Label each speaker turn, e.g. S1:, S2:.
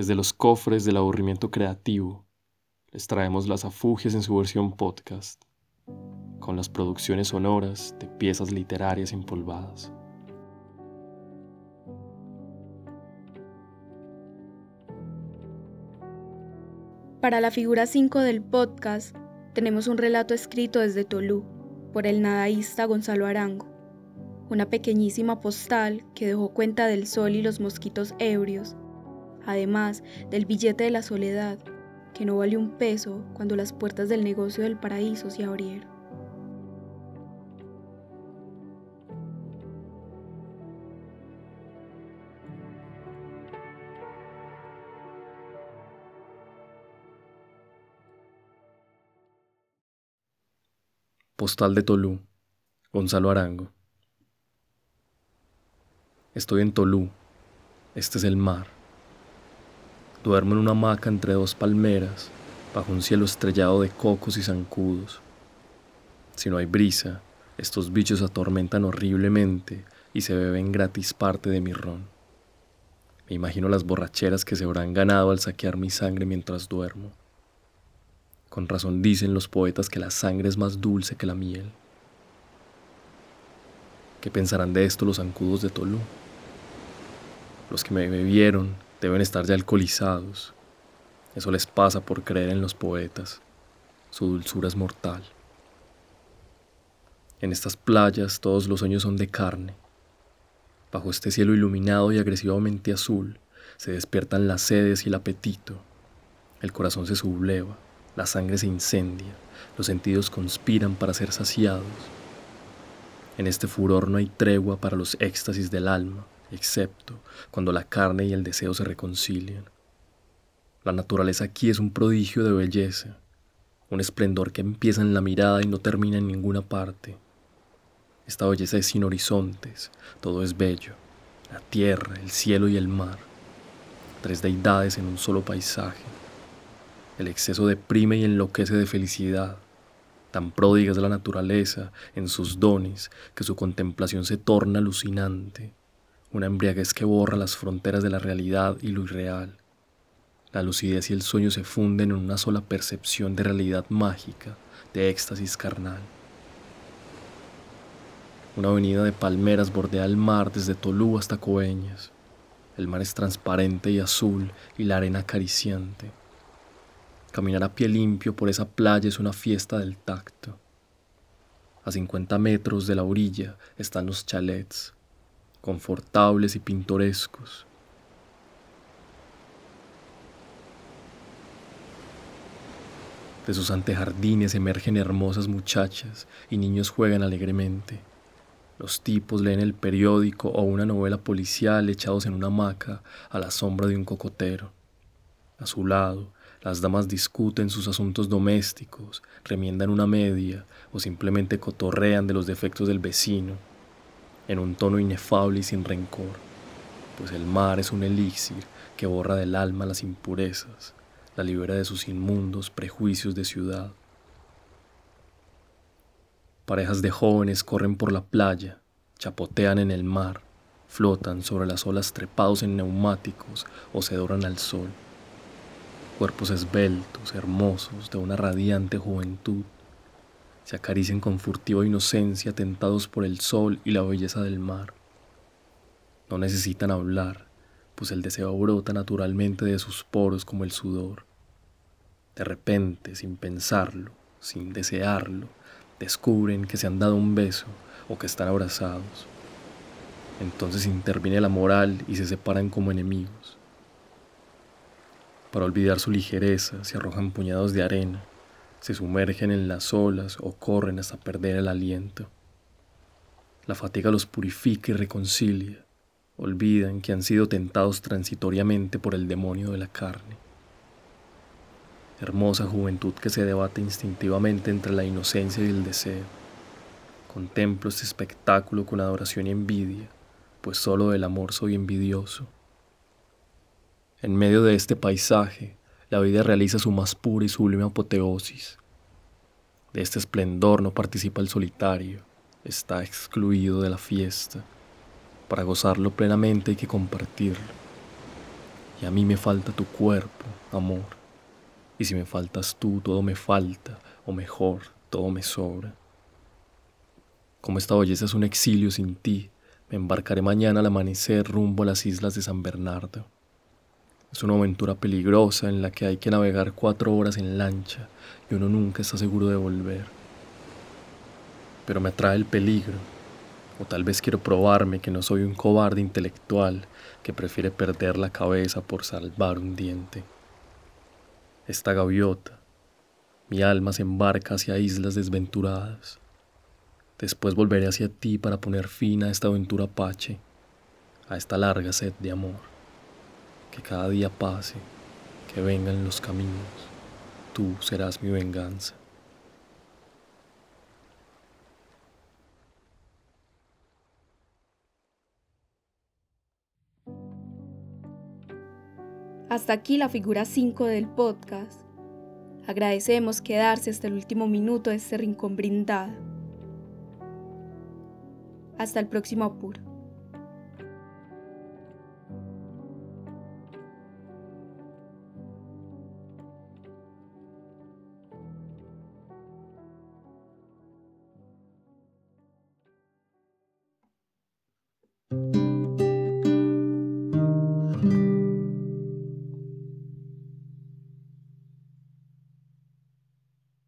S1: Desde los cofres del aburrimiento creativo, les traemos las afugias en su versión podcast, con las producciones sonoras de piezas literarias empolvadas.
S2: Para la figura 5 del podcast, tenemos un relato escrito desde Tolú por el nadaísta Gonzalo Arango, una pequeñísima postal que dejó cuenta del sol y los mosquitos ebrios además del billete de la soledad, que no vale un peso cuando las puertas del negocio del paraíso se abrieron.
S1: Postal de Tolú, Gonzalo Arango. Estoy en Tolú, este es el mar. Duermo en una hamaca entre dos palmeras, bajo un cielo estrellado de cocos y zancudos. Si no hay brisa, estos bichos atormentan horriblemente y se beben gratis parte de mi ron. Me imagino las borracheras que se habrán ganado al saquear mi sangre mientras duermo. Con razón dicen los poetas que la sangre es más dulce que la miel. ¿Qué pensarán de esto los zancudos de Tolú? Los que me bebieron deben estar ya alcoholizados. Eso les pasa por creer en los poetas. Su dulzura es mortal. En estas playas todos los sueños son de carne. Bajo este cielo iluminado y agresivamente azul se despiertan las sedes y el apetito. El corazón se subleva, la sangre se incendia, los sentidos conspiran para ser saciados. En este furor no hay tregua para los éxtasis del alma, excepto cuando la carne y el deseo se reconcilian. La naturaleza aquí es un prodigio de belleza, un esplendor que empieza en la mirada y no termina en ninguna parte. Esta belleza es sin horizontes, todo es bello, la tierra, el cielo y el mar, tres deidades en un solo paisaje. El exceso deprime y enloquece de felicidad. Tan pródiga es la naturaleza en sus dones que su contemplación se torna alucinante una embriaguez que borra las fronteras de la realidad y lo irreal. La lucidez y el sueño se funden en una sola percepción de realidad mágica, de éxtasis carnal. Una avenida de palmeras bordea el mar desde Tolú hasta Coeñas. El mar es transparente y azul y la arena acariciante. Caminar a pie limpio por esa playa es una fiesta del tacto. A 50 metros de la orilla están los chalets, confortables y pintorescos. De sus antejardines emergen hermosas muchachas y niños juegan alegremente. Los tipos leen el periódico o una novela policial echados en una hamaca a la sombra de un cocotero. A su lado, las damas discuten sus asuntos domésticos, remiendan una media o simplemente cotorrean de los defectos del vecino en un tono inefable y sin rencor, pues el mar es un elixir que borra del alma las impurezas, la libera de sus inmundos prejuicios de ciudad. Parejas de jóvenes corren por la playa, chapotean en el mar, flotan sobre las olas trepados en neumáticos o se doran al sol. Cuerpos esbeltos, hermosos, de una radiante juventud se acarician con furtiva inocencia tentados por el sol y la belleza del mar. No necesitan hablar, pues el deseo brota naturalmente de sus poros como el sudor. De repente, sin pensarlo, sin desearlo, descubren que se han dado un beso o que están abrazados. Entonces interviene la moral y se separan como enemigos. Para olvidar su ligereza se arrojan puñados de arena se sumergen en las olas o corren hasta perder el aliento. La fatiga los purifica y reconcilia. Olvidan que han sido tentados transitoriamente por el demonio de la carne. Hermosa juventud que se debate instintivamente entre la inocencia y el deseo. Contemplo este espectáculo con adoración y envidia, pues solo del amor soy envidioso. En medio de este paisaje, la vida realiza su más pura y sublime apoteosis. De este esplendor no participa el solitario, está excluido de la fiesta. Para gozarlo plenamente hay que compartirlo. Y a mí me falta tu cuerpo, amor. Y si me faltas tú, todo me falta, o mejor, todo me sobra. Como esta belleza es un exilio sin ti, me embarcaré mañana al amanecer rumbo a las islas de San Bernardo. Es una aventura peligrosa en la que hay que navegar cuatro horas en lancha y uno nunca está seguro de volver. Pero me atrae el peligro, o tal vez quiero probarme que no soy un cobarde intelectual que prefiere perder la cabeza por salvar un diente. Esta gaviota, mi alma se embarca hacia islas desventuradas. Después volveré hacia ti para poner fin a esta aventura apache, a esta larga sed de amor. Que cada día pase, que vengan los caminos, tú serás mi venganza.
S2: Hasta aquí la figura 5 del podcast. Agradecemos quedarse hasta el último minuto de este rincón brindado. Hasta el próximo apuro.